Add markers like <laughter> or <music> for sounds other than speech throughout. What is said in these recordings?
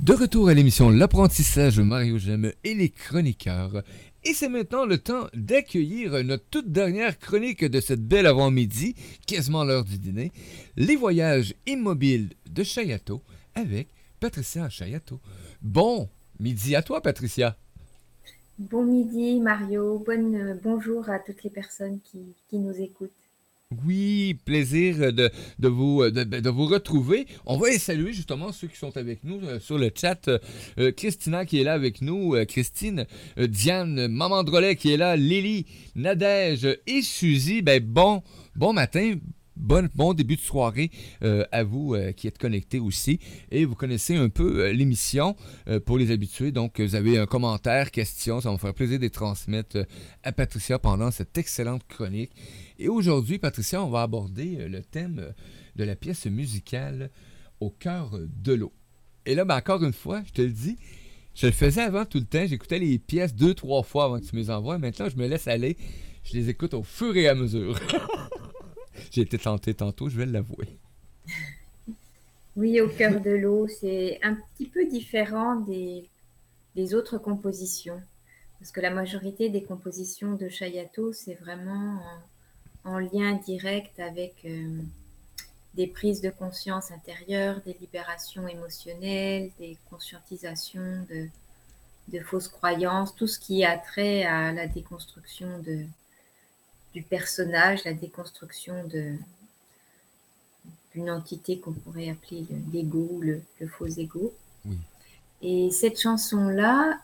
De retour à l'émission L'apprentissage Mario Gemme et les chroniqueurs. Et c'est maintenant le temps d'accueillir notre toute dernière chronique de cette belle avant-midi, quasiment l'heure du dîner, les voyages immobiles de Chayato avec Patricia Chayato. Bon midi à toi, Patricia. Bon midi, Mario. Bonne, bonjour à toutes les personnes qui, qui nous écoutent. Oui, plaisir de, de vous, retrouver. On va saluer justement ceux qui sont avec nous euh, sur le chat. Euh, Christina qui est là avec nous, euh, Christine, euh, Diane, Maman Drolet qui est là, Lily, Nadège et Suzy. Ben bon, bon matin, Bon, bon, début de soirée euh, à vous euh, qui êtes connectés aussi. Et vous connaissez un peu euh, l'émission pour les habitués. Donc, vous avez un commentaire, question. Ça va me faire plaisir de les transmettre à Patricia pendant cette excellente chronique. Et aujourd'hui, Patricia, on va aborder le thème de la pièce musicale Au cœur de l'eau. Et là, ben, encore une fois, je te le dis, je le faisais avant tout le temps. J'écoutais les pièces deux, trois fois avant que tu me les envoies. Maintenant, je me laisse aller. Je les écoute au fur et à mesure. <laughs> J'ai été tenté tantôt, je vais l'avouer. Oui, au cœur de l'eau, c'est un petit peu différent des, des, autres compositions. Parce que la majorité des compositions de Chayato, c'est vraiment en, en, lien direct avec euh, des prises de conscience intérieures, des libérations émotionnelles, des conscientisations de, de fausses croyances, tout ce qui a trait à la déconstruction de, du personnage, la déconstruction de d'une entité qu'on pourrait appeler l'ego, le, le, faux ego. Oui. Et cette chanson-là,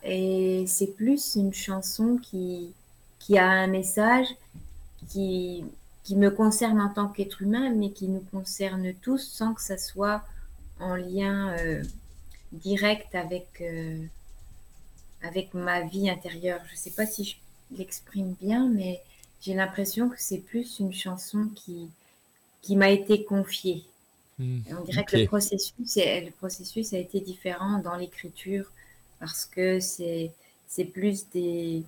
c'est plus une chanson qui, qui a un message qui, qui me concerne en tant qu'être humain, mais qui nous concerne tous sans que ça soit en lien euh, direct avec, euh, avec ma vie intérieure. Je ne sais pas si je l'exprime bien, mais j'ai l'impression que c'est plus une chanson qui, qui m'a été confiée. Mmh, on dirait okay. que le processus, le processus a été différent dans l'écriture parce que c'est plus des.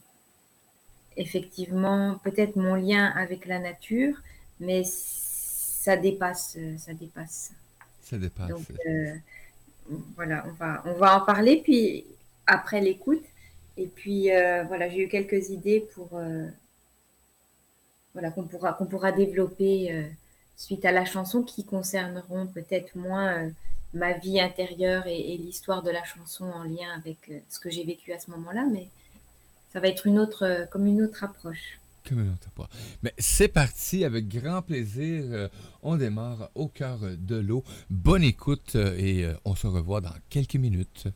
Effectivement, peut-être mon lien avec la nature, mais ça dépasse. Ça dépasse. Ça dépasse. Donc, euh, voilà, on va, on va en parler, puis après l'écoute. Et puis, euh, voilà, j'ai eu quelques idées pour. Euh, voilà, qu'on pourra, qu'on pourra développer suite à la chanson qui concerneront peut-être moins ma vie intérieure et, et l'histoire de la chanson en lien avec ce que j'ai vécu à ce moment-là, mais ça va être une autre, comme une autre approche. Comme une autre approche. Mais c'est parti, avec grand plaisir. on démarre au cœur de l'eau. Bonne écoute et on se revoit dans quelques minutes.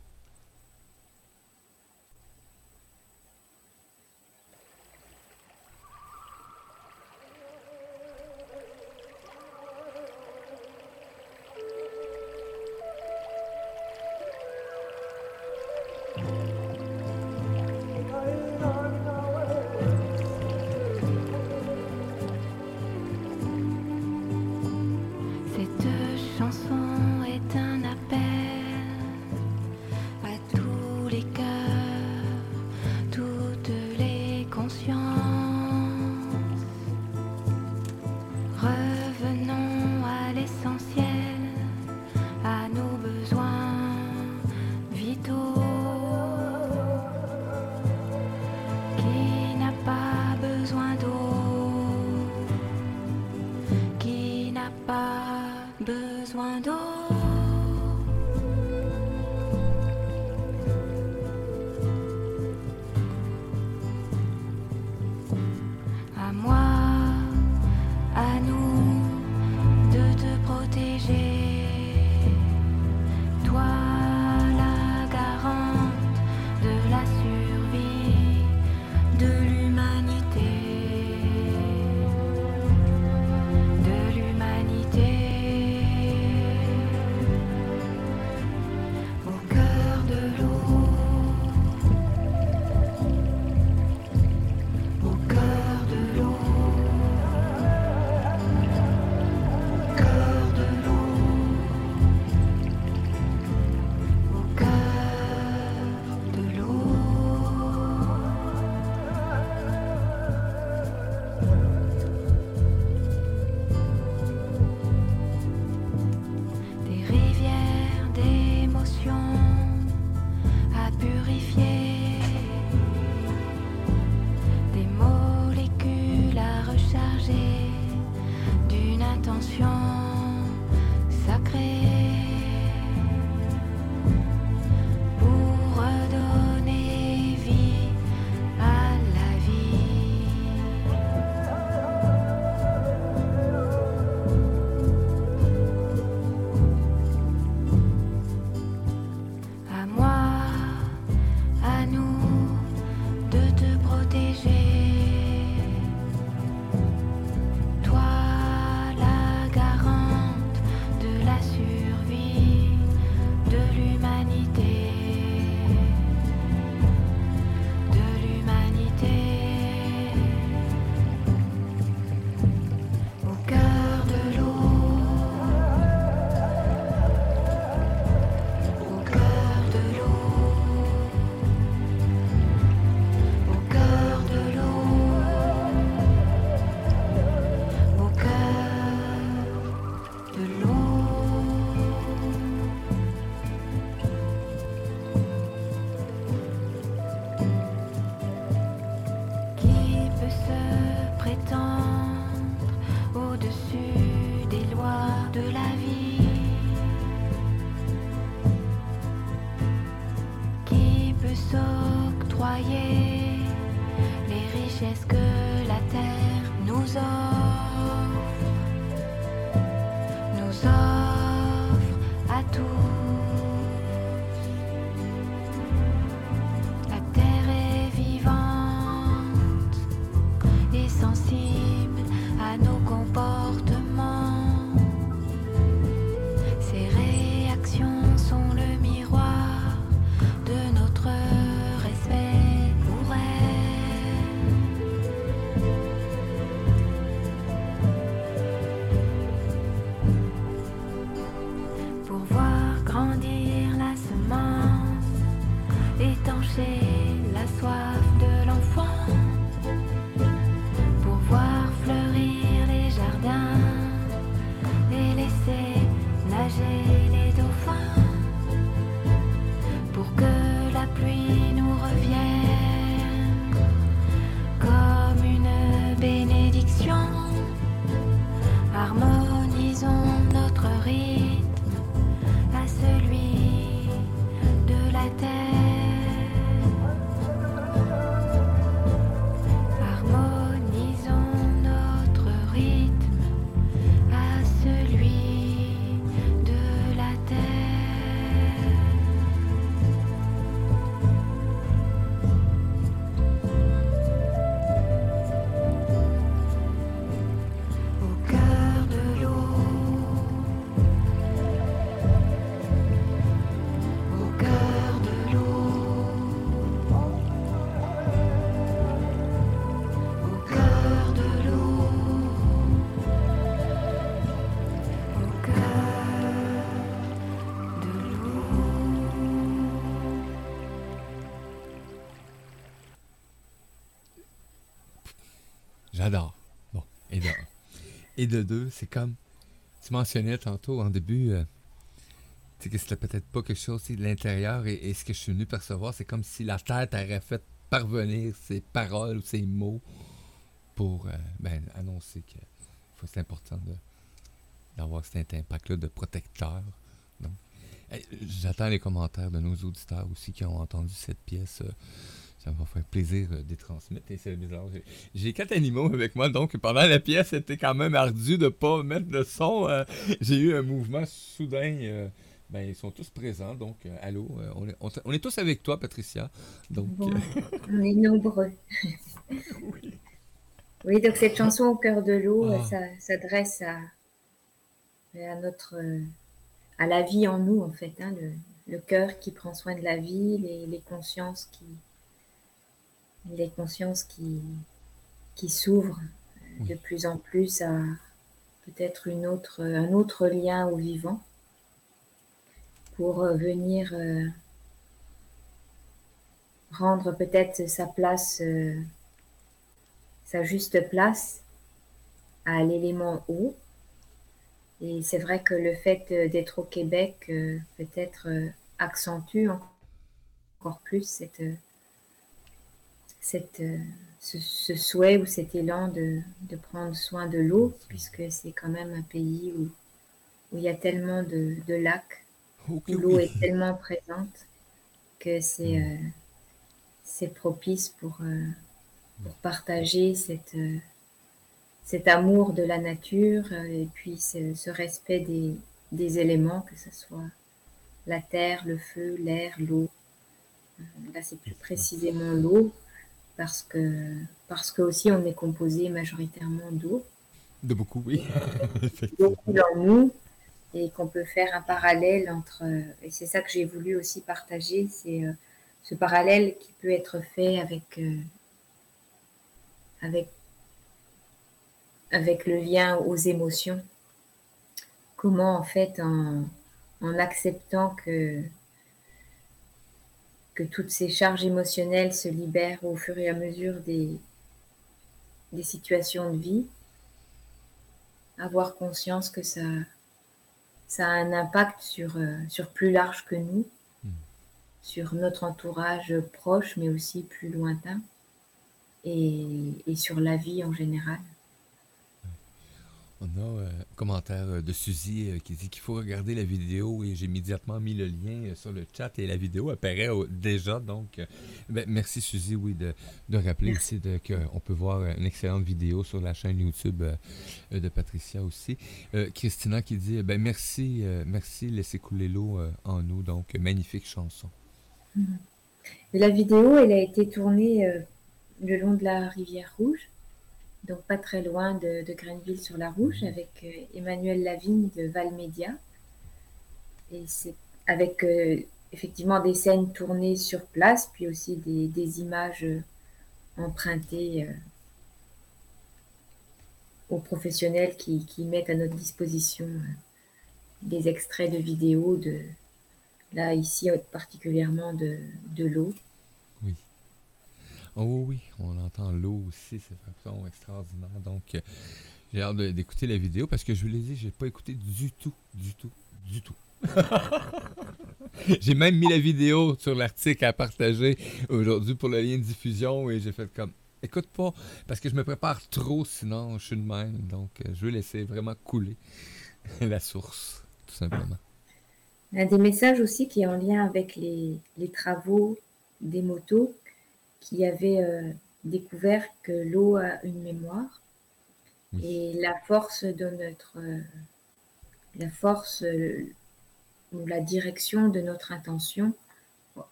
Et de deux, c'est comme tu mentionnais tantôt en début, euh, que c'était peut-être pas quelque chose de l'intérieur et, ce que je suis venu percevoir, c'est comme si la tête aurait fait parvenir ses paroles ou ses mots pour euh, ben, annoncer que c'est important d'avoir cet impact-là de protecteur. J'attends les commentaires de nos auditeurs aussi qui ont entendu cette pièce. Euh, ça va faire plaisir euh, de transmettre. c'est bizarre. J'ai quatre animaux avec moi, donc pendant la pièce, c'était quand même ardu de ne pas mettre de son. Euh, j'ai eu un mouvement soudain. Euh, ben, ils sont tous présents, donc allô, on est, on, est, tous avec toi, Patricia. Donc, <laughs> on est nombreux. <laughs> oui. oui. donc cette chanson au cœur de l'eau, ah. ça s'adresse à, à notre, à la vie en nous en fait, hein, le, le cœur qui prend soin de la vie, les, les consciences qui, les consciences qui, qui s'ouvrent de plus en plus à peut-être une autre, un autre lien au vivant pour venir euh, rendre peut-être sa place, euh, sa juste place à l'élément eau. Et c'est vrai que le fait d'être au Québec euh, peut-être accentue encore plus cette, cette, euh, ce, souhait ou cet élan de, de prendre soin de l'eau, puisque c'est quand même un pays où, où il y a tellement de, lacs, où l'eau est tellement présente que c'est hmm. c'est propice pour, pour partager cette, cet amour de la nature et puis ce, respect des, des éléments, que ce soit la terre, le feu, l'air, l'eau. Là, c'est plus précisément l'eau parce que parce que aussi on est composé majoritairement d'eau. De beaucoup, oui. <laughs> beaucoup dans nous et qu'on peut faire un parallèle entre et c'est ça que j'ai voulu aussi partager, c'est euh, ce parallèle qui peut être fait avec euh, avec avec le lien aux émotions. Comment en fait en, en acceptant que que toutes ces charges émotionnelles se libèrent au fur et à mesure des, des situations de vie, avoir conscience que ça, ça a un impact sur, euh, sur plus large que nous, hmm. sur notre entourage proche, mais aussi plus lointain, et, et sur la vie en général. On a euh, un commentaire euh, de Suzy euh, qui dit qu'il faut regarder la vidéo et j'ai immédiatement mis le lien sur le chat et la vidéo apparaît déjà. Donc, ben, merci Suzy, oui, de, rappeler aussi qu'on peut voir une excellente vidéo sur la chaîne YouTube de Patricia aussi. Christina qui dit ben, merci, merci, laissez couler l'eau en nous. Donc, magnifique chanson. Mm-hmm. La vidéo, elle a été tournée le long de la rivière Rouge donc pas très loin de, de Grenville-sur-la-Rouge, mhm. avec euh, Emmanuel Lavigne de Valmédia. Et c'est avec euh, effectivement des scènes tournées sur place, puis aussi des, images euh, empruntées aux professionnels qui, mettent à notre disposition des extraits de vidéos de là ici particulièrement de, de l'eau. Oh oui, on entend l'eau aussi, c'est un extraordinaire. Donc, euh, j'ai hâte d'écouter la vidéo parce que je vous l'ai dit, j'ai pas écouté du tout, du tout, du tout. <laughs> j'ai même mis la vidéo sur l'article à partager aujourd'hui pour le lien de diffusion et j'ai fait comme écoute pas parce que je me prépare trop sinon je suis de même. Donc, euh, je vais laisser vraiment couler <laughs> la source, tout simplement. Un des messages aussi qui est en lien avec les, les travaux des motos qui avait euh, découvert que l'eau a une mémoire et la force de notre euh, la force euh, ou la direction de notre intention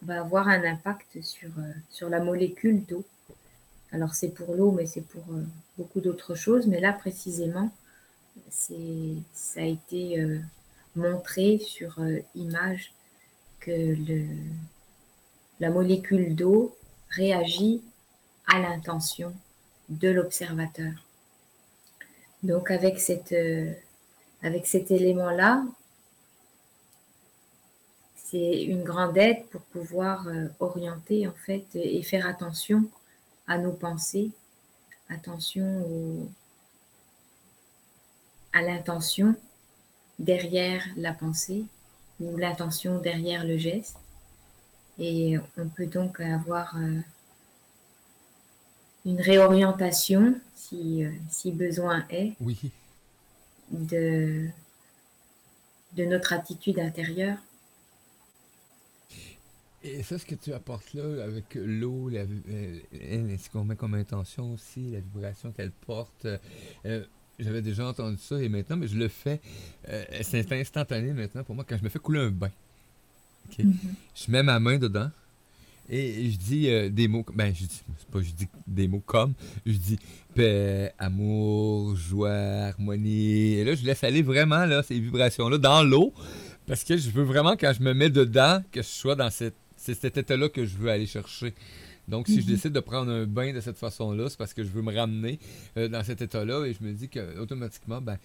va avoir un impact sur, sur la molécule d'eau. Alors c'est pour l'eau, mais c'est pour beaucoup d'autres choses. Mais là précisément, c'est, ça a été montré sur image que le, la molécule d'eau réagit à l'intention de l'observateur. Donc euh, avec cet élément-là, c'est une grande aide pour pouvoir euh, orienter en fait et faire attention à nos pensées, attention à l'intention derrière la pensée ou l'intention derrière le geste. Et on peut donc avoir euh, une réorientation, si, euh, si besoin est, oui. de, de notre attitude intérieure. Et ça, ce que tu apportes là, avec l'eau, ce qu'on met comme intention aussi, la vibration qu'elle porte, euh, j'avais déjà entendu ça et maintenant, mais je le fais, c'est instantané maintenant pour moi quand je me fais couler un bain. Mhm. Je mets ma main dedans et je dis euh, des mots. Ben, je dis, pas je dis des mots comme. Je dis paix, amour, joie, harmonie. Et là, je laisse aller vraiment là, ces vibrations-là dans l'eau. Parce que je veux vraiment, quand je me mets dedans, que je sois dans cette, cet état-là que je veux aller chercher. Donc, si je mhm. décide de prendre un bain de cette façon-là, c'est parce que je veux me ramener euh, dans cet état-là et je me dis que automatiquement, ben,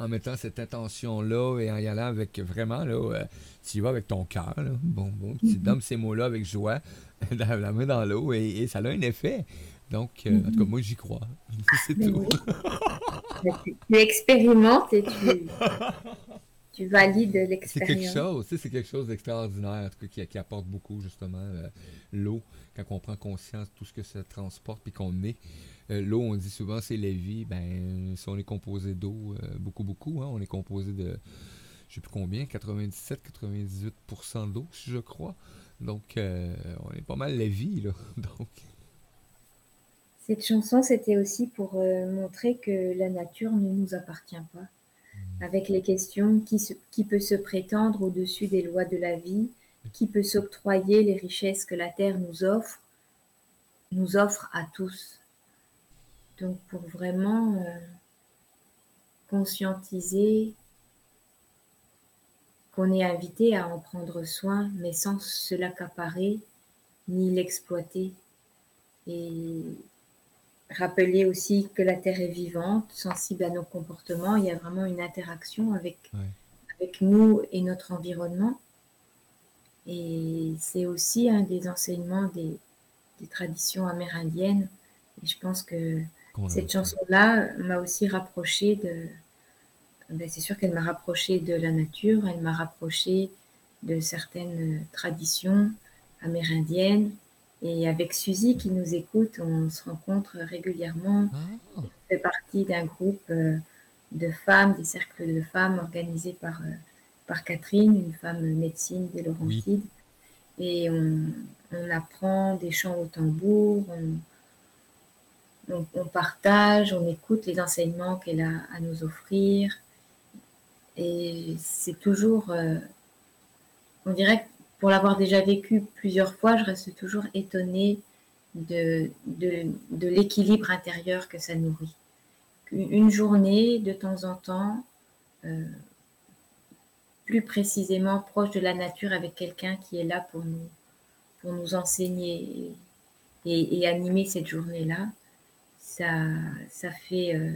en mettant cette intention-là et en y allant avec vraiment, là, euh, tu y vas avec ton cœur, bon, bon, tu mhm. donnes ces mots-là avec joie, <laughs> la main dans l'eau et, ça a un effet. Donc, euh, en tout cas, mhm. moi, j'y crois. <laughs> C'est tout. <laughs> tu, expérimentes et tu, valides l'expérience. C'est quelque chose, c'est quelque chose d'extraordinaire, en tout cas, qui, apporte beaucoup, justement, euh, l'eau, quand on prend conscience de tout ce que ça transporte puis qu'on est. Euh, l'eau, on dit souvent, c'est la vie. Ben, si on est composé d'eau, beaucoup, beaucoup, hein, on est composé de je sais plus combien, 97-98% d'eau, je crois. Donc, on est pas mal la vie, là. <laughs> Donc. Cette chanson, c'était aussi pour montrer que la nature ne nous appartient pas. Mmh. Avec les questions qui, qui peut se prétendre au-dessus des lois de la vie, qui peut s'octroyer les richesses que la terre nous offre, nous offre à tous. Donc pour vraiment euh, conscientiser qu'on est invité à en prendre soin, mais sans se l'accaparer ni l'exploiter. Et rappeler aussi que la Terre est vivante, sensible à nos comportements. Il y a vraiment une interaction avec, avec nous et notre environnement. Et c'est aussi un des enseignements des, des traditions amérindiennes. Et je pense que cette chanson-là m'a aussi rapproché de. Ben, c'est sûr qu'elle m'a rapproché de la nature, elle m'a rapproché de certaines traditions amérindiennes. Et avec Suzy qui nous écoute, on se rencontre régulièrement. Ah. fait partie d'un groupe euh, de femmes, des cercles de femmes organisés par, euh, par Catherine, une femme médecine des Laurentides. Et on, on apprend des chants au tambour, on, partage, on écoute les enseignements qu'elle a à nous offrir. Et c'est toujours, euh, on dirait que pour l'avoir déjà vécu plusieurs fois, je reste toujours étonnée de, de, l'équilibre intérieur que ça nourrit. Une journée, de temps en temps, euh, plus précisément proche de la nature avec quelqu'un qui est là pour nous, pour nous enseigner et, animer cette journée-là, ça, fait, euh,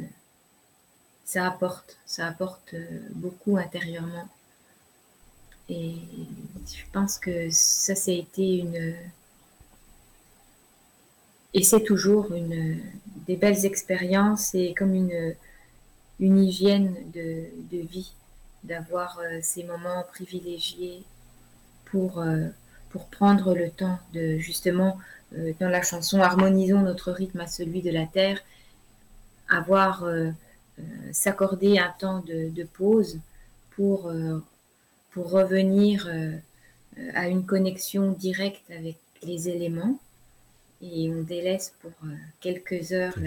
ça apporte, ça apporte euh, beaucoup intérieurement. Et je pense que ça, ça a été une, et c'est toujours une, des belles expériences et comme une, une hygiène de, de vie, d'avoir euh, ces moments privilégiés pour pour prendre le temps de justement, euh, dans la chanson, harmonisons notre rythme à celui de la terre, avoir, euh, euh, s'accorder un temps de, pause pour, pour revenir à une connexion directe avec les éléments. Et on délaisse pour quelques heures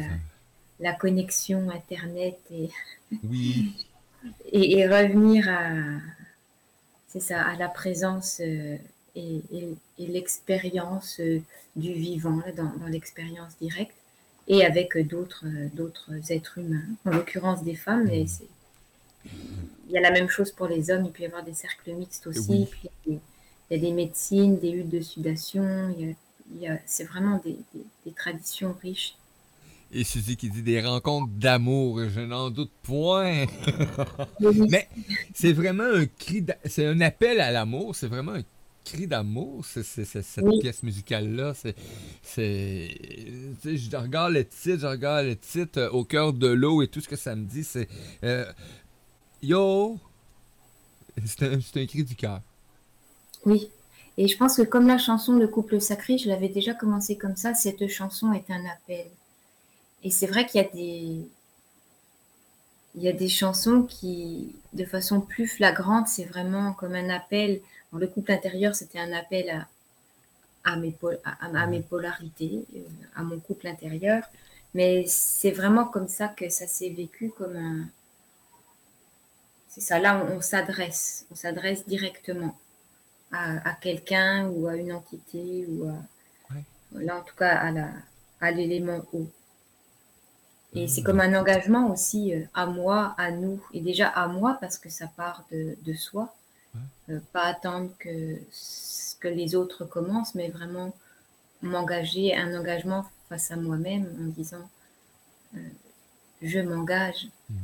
la, connexion Internet <laughs> et, et, revenir à, c'est ça, à la présence et, l'expérience euh, du vivant, dans, l'expérience directe, et avec d'autres, euh, d'autres êtres humains, en l'occurrence des femmes, mais mmh. c'est, il y a la même chose pour les hommes, il peut y avoir des cercles mixtes aussi, puis il y, a des, médecines, des huttes de sudation, il y a, c'est vraiment des, des, traditions riches. Et Suzy qui dit des rencontres d'amour, je n'en doute point. <laughs> Mais c'est vraiment un cri, c'est un appel à l'amour, c'est vraiment un cri d'amour, cette pièce musicale-là. C'est, je regarde le titre, je regarde le titre euh, au cœur de l'eau et tout ce que ça me dit, c'est euh, Yo! C'est un, cri du cœur. Oui. Et je pense que comme la chanson Le couple sacré, je l'avais déjà commencé comme ça, cette chanson est un appel. Et c'est vrai qu'il y a des, il y a des chansons qui, de façon plus flagrante, c'est vraiment comme un appel le couple intérieur, c'était un appel à, à, mes, à, mes polarités, euh, à mon couple intérieur. Mais c'est vraiment comme ça que ça s'est vécu comme un... C'est ça, là, on, s'adresse, on s'adresse directement à, quelqu'un ou à une entité ou à... Là, en tout cas, à, la, à l'élément haut. Et c'est mmh. comme un engagement aussi euh, à moi, à nous, et déjà à moi parce que ça part de, de soi, euh, pas attendre que, que les autres commencent, mais vraiment m'engager, un engagement face à moi-même en disant euh, je m'engage mmh.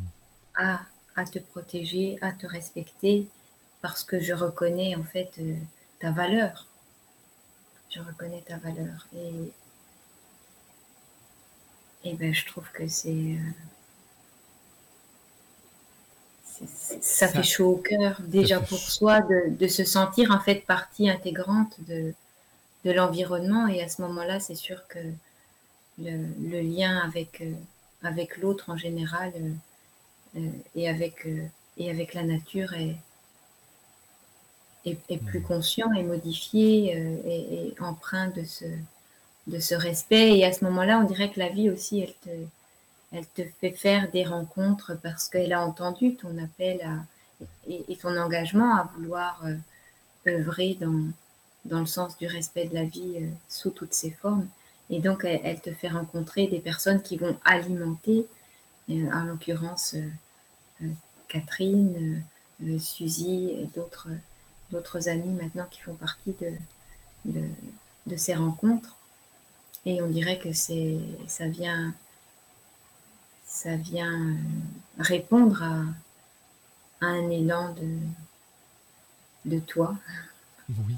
à, à, te protéger, à te respecter, parce que je reconnais en fait euh, ta valeur. Je reconnais ta valeur. Et, et ben, je trouve que c'est ça, fait chaud au cœur déjà pour soi de, se sentir en fait partie intégrante de, de l'environnement et à ce moment-là c'est sûr que le, lien avec, euh, avec l'autre en général euh, euh, et, avec, et avec la nature est, est, plus hmm. conscient et modifié et, et, empreint de ce, de ce respect. Et à ce moment-là, on dirait que la vie aussi, elle te, elle te fait faire des rencontres parce qu'elle a entendu ton appel et, ton engagement à vouloir œuvrer dans, dans le sens du respect de la vie sous toutes ses formes. Et donc, elle, te fait rencontrer des personnes qui vont alimenter, en l'occurrence Catherine, Suzy et d'autres d'autres amis maintenant qui font partie de, de, ces rencontres. Et on dirait que c'est ça vient ça vient répondre à, un élan de, de toi. Oui.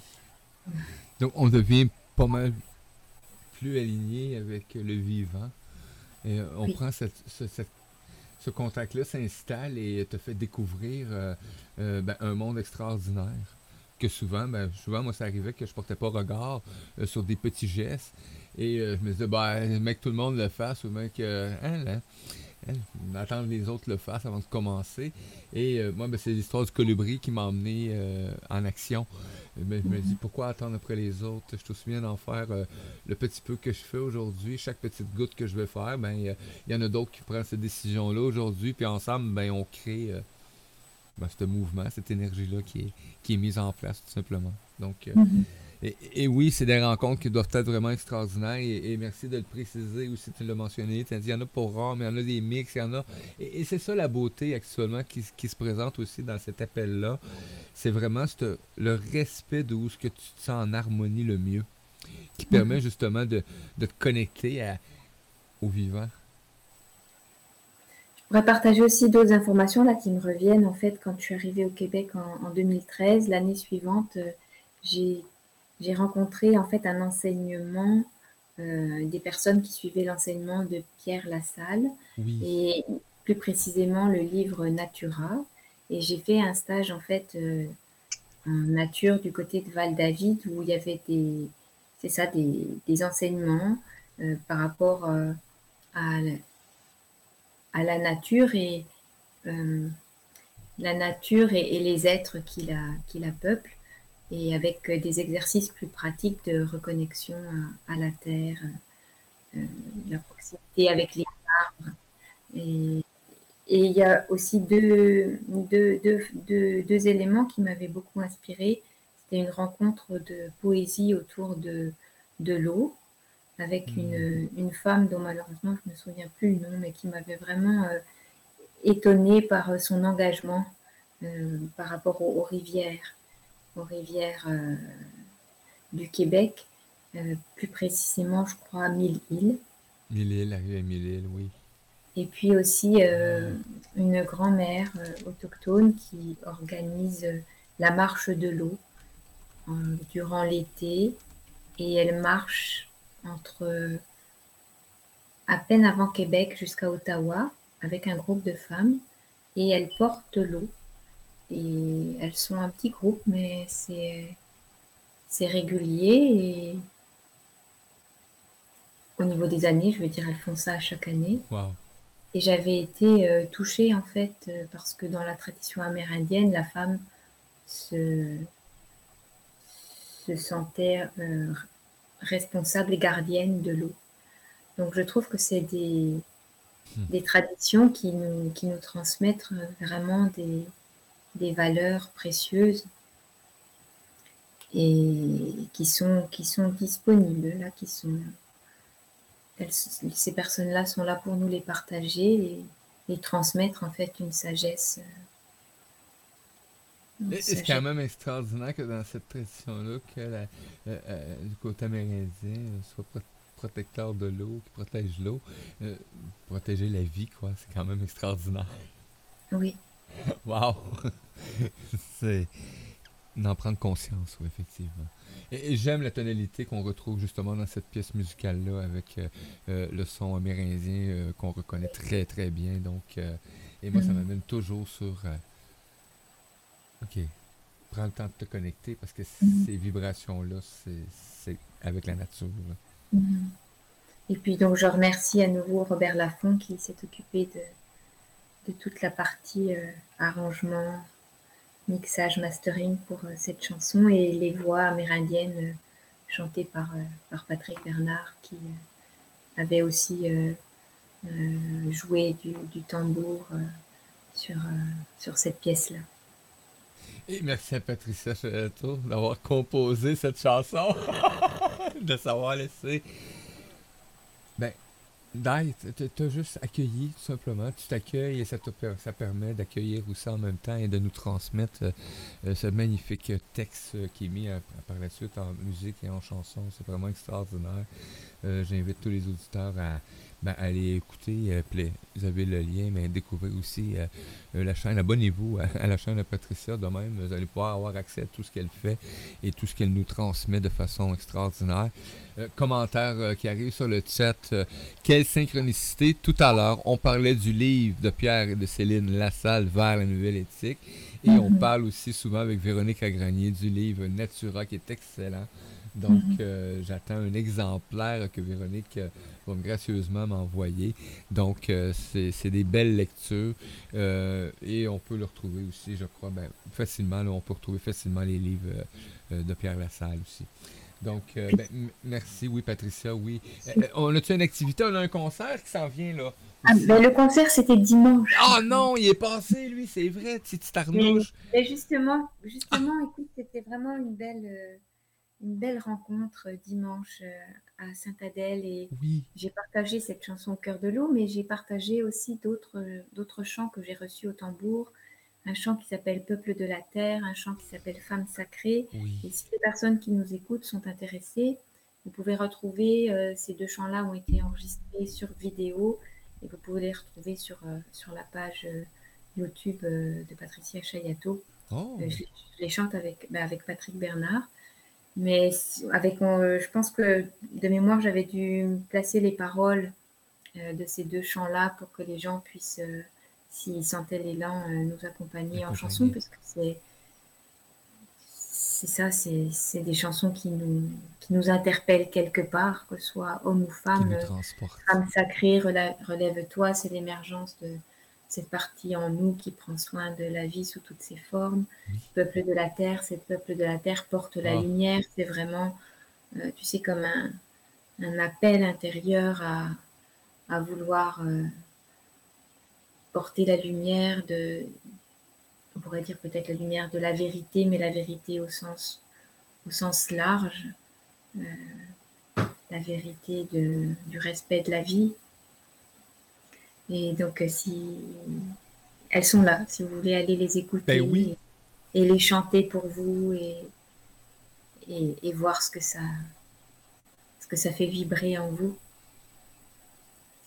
Donc on devient pas mal plus aligné avec le vivant. Et on prend cette, ce contact-là s'installe et te fait découvrir euh, euh, ben, un monde extraordinaire que souvent, ben, souvent, moi, ça arrivait que je portais pas regard euh, sur des petits gestes. Et euh, je me disais, ben, mec, tout le monde le fasse, ou mec, euh, hein, hein, attendre les autres le fassent avant de commencer. Et moi, ben, c'est l'histoire du colibri qui m'a emmené en action. Mais je me dis, pourquoi attendre après les autres? Je suis aussi bien d'en faire le petit peu que je fais aujourd'hui. Chaque petite goutte que je vais faire, ben, il y, en a d'autres qui prennent cette décision-là aujourd'hui. Puis ensemble, ben, on crée ben, ce mouvement, cette énergie-là qui est, qui est mise en place, tout simplement. Donc, euh, mhm. Et, oui, c'est des rencontres qui doivent être vraiment extraordinaires. Et, merci de le préciser aussi, tu l'as mentionné. Tu dit, il y en a pour rare, mais il y en a des mix, il y en a. Et, c'est ça la beauté actuellement qui, qui, se présente aussi dans cet appel-là. C'est vraiment le respect de où ce que tu te sens en harmonie le mieux, qui permet justement de, de te connecter à, au vivant. Je pourrais partager aussi d'autres informations là qui me reviennent. En fait, quand je suis arrivée au Québec en, 2013, l'année suivante, euh, j'ai rencontré en fait un enseignement euh, des personnes qui suivaient l'enseignement de Pierre Lassalle et plus précisément le livre Natura. Et j'ai fait un stage en fait euh, en nature du côté de Val-David où il y avait des, c'est ça, des, des enseignements par rapport à à la nature et euh, la nature et, les êtres qui la, qui la peuplent et avec des exercices plus pratiques de reconnexion à, la terre, euh, la proximité avec les arbres. Et, il y a aussi deux, deux, deux, deux éléments qui m'avaient beaucoup inspiré. C'était une rencontre de poésie autour de, de l'eau avec hmm. une, une, femme dont malheureusement je ne me souviens plus le nom, mais qui m'avait vraiment euh, étonnée par euh, son engagement euh, par rapport aux, rivières, aux rivières du Québec, plus précisément, je crois, Mille Îles. Mille Îles, la rivière Mille Îles, oui. Et puis aussi une grand-mère autochtone qui organise la marche de l'eau durant l'été et elle marche entre à peine avant Québec jusqu'à Ottawa avec un groupe de femmes et elles portent l'eau. Et elles sont un petit groupe, mais c'est, c'est régulier et au niveau des années, je veux dire, elles font ça chaque année. Et j'avais été euh, touchée en fait euh, parce que dans la tradition amérindienne, la femme se, se sentait euh, responsable et gardienne de l'eau. Donc je trouve que c'est des, hmm. des traditions qui nous, qui nous transmettent vraiment des, des valeurs précieuses et qui sont, qui sont disponibles, là, qui sont, ces personnes-là sont là pour nous les partager et, et transmettre en fait une sagesse euh, c'est quand même extraordinaire que dans cette tradition-là, que la, euh, du côté amérindien euh, soit protecteur de l'eau, qui protège l'eau, euh, protéger la vie, quoi. C'est quand même extraordinaire. Oui. <laughs> wow! <laughs> c'est d'en prendre conscience, oui, effectivement. Et, j'aime la tonalité qu'on retrouve justement dans cette pièce musicale-là avec le son amérindien qu'on reconnaît très, très bien. Donc, et moi, ça mm-hmm. m'amène toujours sur OK. Prends le temps de te connecter parce que mhm. ces vibrations-là, c'est avec la nature. Mhm. Et puis, donc, je remercie à nouveau Robert Laffont qui s'est occupé de, de toute la partie euh, arrangement mixage, mastering pour cette chanson et les voix amérindiennes chantées par, par Patrick Bernard qui avait aussi joué du, tambour sur, sur cette pièce-là. Et merci à Patricia d'avoir composé cette chanson, <laughs> de savoir laisser. Ben, Dai, t'as juste accueilli, tout simplement. Tu t'accueilles et ça, te, ça permet d'accueillir aussi en même temps et de nous transmettre euh, euh, ce magnifique texte qui est mis par la suite en musique et en chanson. C'est vraiment extraordinaire. Euh, j'invite tous les auditeurs à, ben, allez écouter, euh, vous avez le lien, mais découvrez aussi euh, euh, la chaîne. Abonnez-vous à, la chaîne de Patricia. De même, vous allez pouvoir avoir accès à tout ce qu'elle fait et tout ce qu'elle nous transmet de façon extraordinaire. commentaire qui arrive sur le chat. quelle synchronicité. Tout à l'heure, on parlait du livre de Pierre et de Céline Lassalle vers la nouvelle éthique. Et on mhm. parle aussi souvent avec Véronique Agranier du livre Natura qui est excellent. Donc, mhm. euh, j'attends un exemplaire que Véronique euh, va gracieusement m'envoyer. Donc, euh, c'est des belles lectures et on peut le retrouver aussi, je crois, ben, facilement. on peut retrouver facilement les livres de Pierre Lassalle aussi. Donc, ben, merci. Oui, Patricia, oui. on a-tu une activité? On a un concert qui s'en vient, là. Ah, ben, le concert, c'était dimanche. Ah non, il est passé, lui, c'est vrai, petite tarnouche. Mais, justement, justement, écoute, c'était vraiment une belle une belle rencontre dimanche euh, à Saint-Adèle et j'ai partagé cette chanson au cœur de l'eau, mais j'ai partagé aussi d'autres, d'autres chants que j'ai reçus au tambour. Un chant qui s'appelle Peuple de la Terre, un chant qui s'appelle Femme sacrée. Et si les personnes qui nous écoutent sont intéressées, vous pouvez retrouver euh, ces deux chants-là ont été enregistrés sur vidéo et vous pouvez les retrouver sur, euh, sur la page YouTube de Patricia Chayato. Oh. Je, les chante avec, ben, avec Patrick Bernard. Mais avec, euh, je pense que de mémoire, j'avais dû placer les paroles euh, de ces deux chants-là pour que les gens puissent, euh, s'ils sentaient l'élan, nous accompagner en chanson, parce que c'est c'est ça, c'est des chansons qui nous, qui nous interpellent quelque part, que ce soit homme ou femme. Femme sacrée, relève-toi, c'est l'émergence de, cette partie en nous qui prend soin de la vie sous toutes ses formes. Peuple de la terre, cette peuple de la terre porte la ah. lumière. C'est vraiment, euh, tu sais, comme un, appel intérieur à, vouloir euh, porter la lumière de, on pourrait dire peut-être la lumière de la vérité, mais la vérité au sens, au sens large, euh, la vérité du respect de la vie, et donc, euh, si elles sont là, si vous voulez aller les écouter ben et, les chanter pour vous et, et, voir ce que ça ce que ça fait vibrer en vous.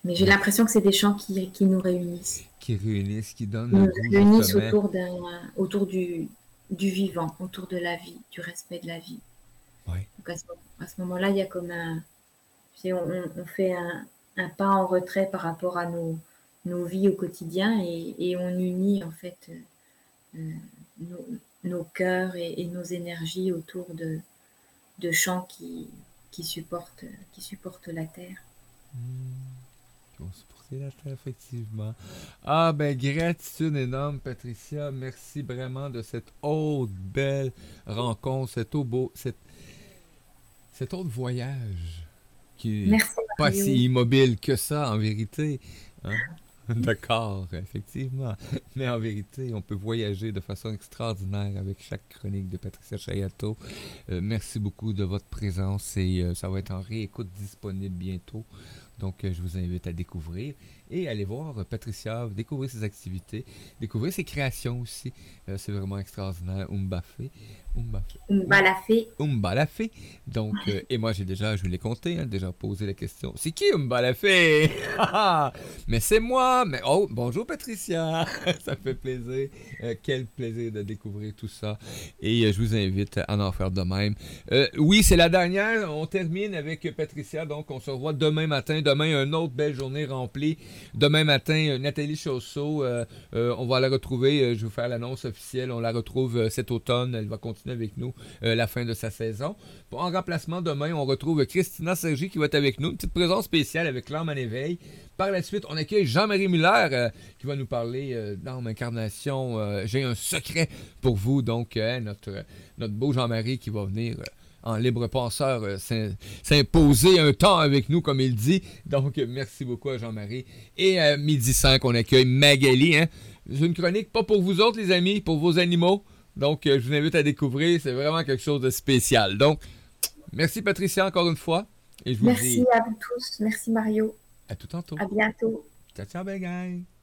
Mais j'ai l'impression que c'est des chants qui, qui, nous réunissent. Qui réunissent, qui donnent. Nous réunissent autour, autour du, du vivant, autour de la vie, du respect de la vie. Donc à ce, moment-là, il y a comme un. on, on fait un, un, pas en retrait par rapport à nos, nos vies au quotidien et, on unit en fait euh, nos, cœurs et, nos énergies autour de, de champs qui, qui, supportent, qui supportent la terre. Mmh. supporter la terre, effectivement. Ah ben gratitude énorme Patricia, merci vraiment de cette autre belle rencontre, cet beau, cette, cet autre voyage qui n'est pas si immobile que ça en vérité. Hein? <laughs> D'accord, effectivement. Mais en vérité, on peut voyager de façon extraordinaire avec chaque chronique de Patricia Chayato. Euh, merci beaucoup de votre présence et euh, ça va être en réécoute disponible bientôt. Donc, euh, je vous invite à découvrir et aller voir Patricia, découvrir ses activités, découvrir ses créations aussi. c'est vraiment extraordinaire. Umbafé. Umbalafé. Umbalafé. Donc, euh, et moi, j'ai déjà, je l'ai compté, hein, déjà posé la question. C'est qui Umbalafé? <laughs> mais c'est moi! Mais oh, bonjour Patricia! <laughs> ça fait plaisir. Euh, quel plaisir de découvrir tout ça. Et euh, je vous invite à en faire de même. oui, c'est la dernière. On termine avec Patricia. Donc, on se revoit demain matin. Demain, une autre belle journée remplie Demain matin, Nathalie Chausseau, on va la retrouver. je vais vous faire l'annonce officielle. On la retrouve cet automne. Elle va continuer avec nous la fin de sa saison. En remplacement, demain, on retrouve Christina Sergi qui va être avec nous. Une petite présence spéciale avec l'âme en éveil. Par la suite, on accueille Jean-Marie Muller qui va nous parler dans incarnation. J'ai un secret pour vous. Donc, notre, notre beau Jean-Marie qui va venir en libre penseur euh, s'imposer un temps avec nous, comme il dit. Donc, merci beaucoup à Jean-Marie. Et à midi 5, on accueille Magali. Hein. une chronique pas pour vous autres, les amis, pour vos animaux. Donc, euh, je vous invite à découvrir. C'est vraiment quelque chose de spécial. Donc, merci Patricia encore une fois. Et je vous merci à vous tous. Merci Mario. À tout tantôt. À bientôt. Ciao, ciao, bye, guys.